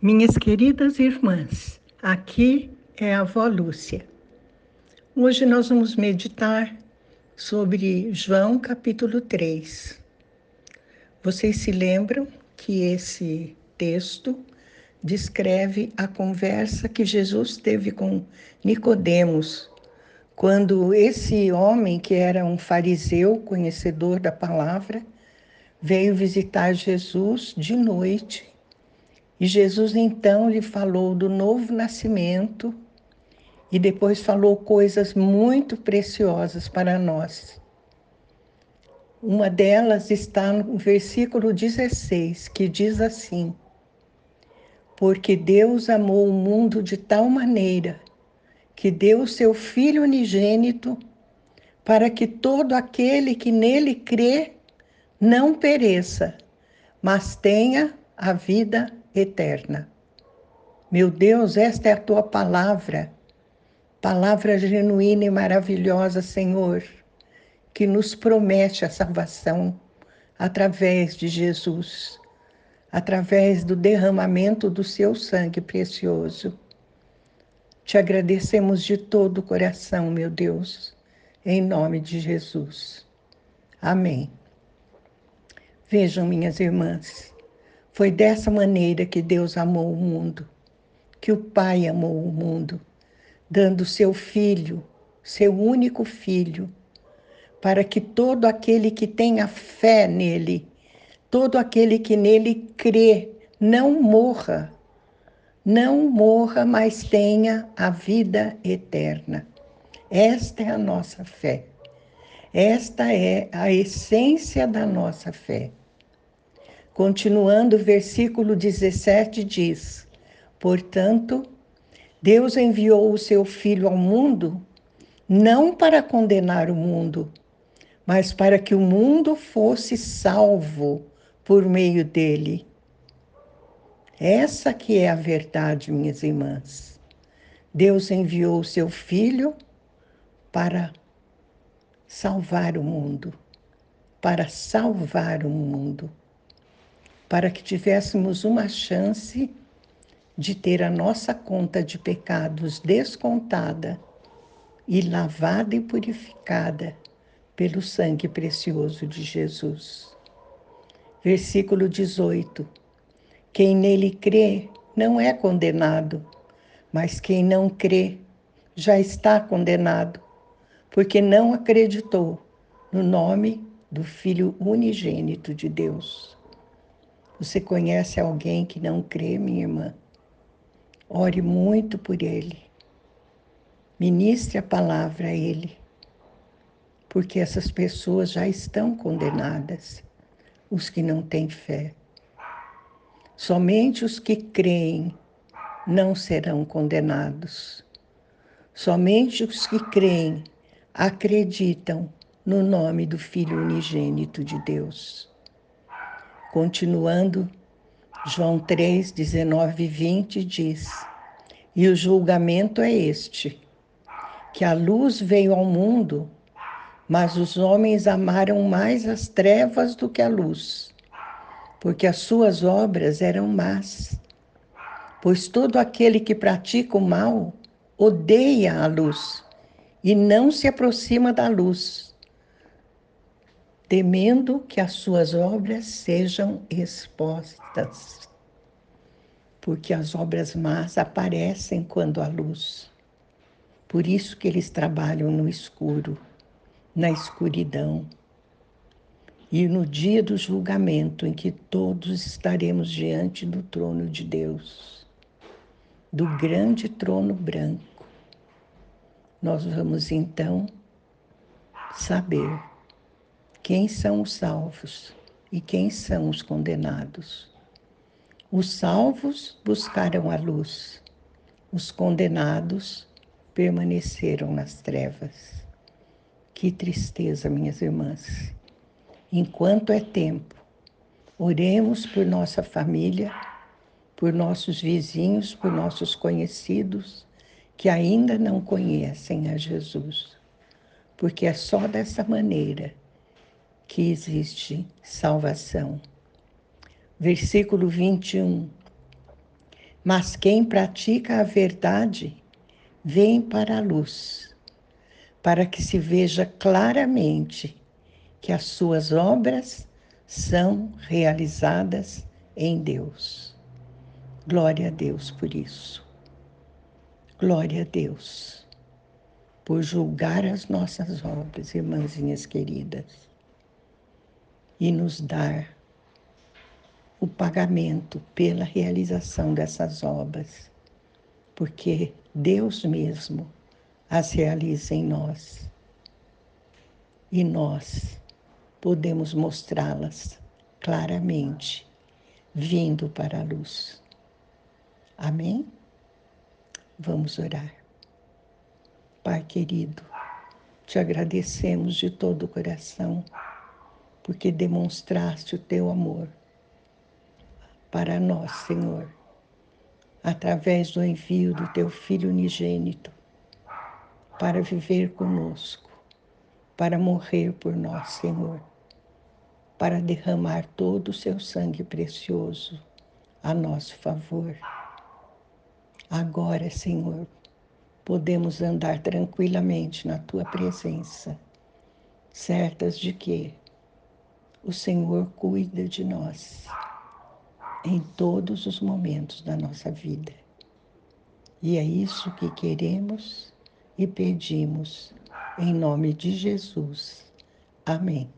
Minhas queridas irmãs, aqui é a avó Lúcia. Hoje nós vamos meditar sobre João capítulo 3. Vocês se lembram que esse texto descreve a conversa que Jesus teve com Nicodemos, quando esse homem que era um fariseu, conhecedor da palavra, veio visitar Jesus de noite e Jesus então lhe falou do novo nascimento e depois falou coisas muito preciosas para nós. Uma delas está no versículo 16, que diz assim: Porque Deus amou o mundo de tal maneira que deu o seu Filho unigênito para que todo aquele que nele crê não pereça, mas tenha a vida eterna. Meu Deus, esta é a tua palavra, palavra genuína e maravilhosa, Senhor, que nos promete a salvação através de Jesus, através do derramamento do seu sangue precioso. Te agradecemos de todo o coração, meu Deus, em nome de Jesus. Amém. Vejam, minhas irmãs, foi dessa maneira que Deus amou o mundo, que o Pai amou o mundo, dando seu Filho, seu único Filho, para que todo aquele que tenha fé nele, todo aquele que nele crê, não morra, não morra, mas tenha a vida eterna. Esta é a nossa fé. Esta é a essência da nossa fé. Continuando o versículo 17 diz: Portanto, Deus enviou o seu Filho ao mundo não para condenar o mundo, mas para que o mundo fosse salvo por meio dele. Essa que é a verdade, minhas irmãs. Deus enviou o seu Filho para salvar o mundo, para salvar o mundo para que tivéssemos uma chance de ter a nossa conta de pecados descontada e lavada e purificada pelo sangue precioso de Jesus. Versículo 18: Quem nele crê não é condenado, mas quem não crê já está condenado, porque não acreditou no nome do Filho unigênito de Deus. Você conhece alguém que não crê, minha irmã? Ore muito por ele. Ministre a palavra a ele. Porque essas pessoas já estão condenadas, os que não têm fé. Somente os que creem não serão condenados. Somente os que creem acreditam no nome do Filho unigênito de Deus. Continuando, João 3, 19 e 20 diz: E o julgamento é este: que a luz veio ao mundo, mas os homens amaram mais as trevas do que a luz, porque as suas obras eram más. Pois todo aquele que pratica o mal odeia a luz e não se aproxima da luz temendo que as suas obras sejam expostas. Porque as obras más aparecem quando há luz. Por isso que eles trabalham no escuro, na escuridão. E no dia do julgamento, em que todos estaremos diante do trono de Deus, do grande trono branco, nós vamos então saber quem são os salvos e quem são os condenados. Os salvos buscaram a luz, os condenados permaneceram nas trevas. Que tristeza, minhas irmãs. Enquanto é tempo, oremos por nossa família, por nossos vizinhos, por nossos conhecidos que ainda não conhecem a Jesus, porque é só dessa maneira que existe salvação. Versículo 21. Mas quem pratica a verdade vem para a luz, para que se veja claramente que as suas obras são realizadas em Deus. Glória a Deus por isso. Glória a Deus por julgar as nossas obras, irmãzinhas queridas, e nos dar o pagamento pela realização dessas obras, porque Deus mesmo as realiza em nós. E nós podemos mostrá-las claramente, vindo para a luz. Amém? Vamos orar. Pai querido, te agradecemos de todo o coração, porque demonstraste o teu amor para nós, Senhor, através do envio do teu Filho unigênito, para viver conosco, para morrer por nós, Senhor, para derramar todo o seu sangue precioso a nosso favor. Agora, Senhor, podemos andar tranquilamente na tua presença, certas de que o Senhor cuida de nós em todos os momentos da nossa vida. E é isso que queremos e pedimos em nome de Jesus. Amém.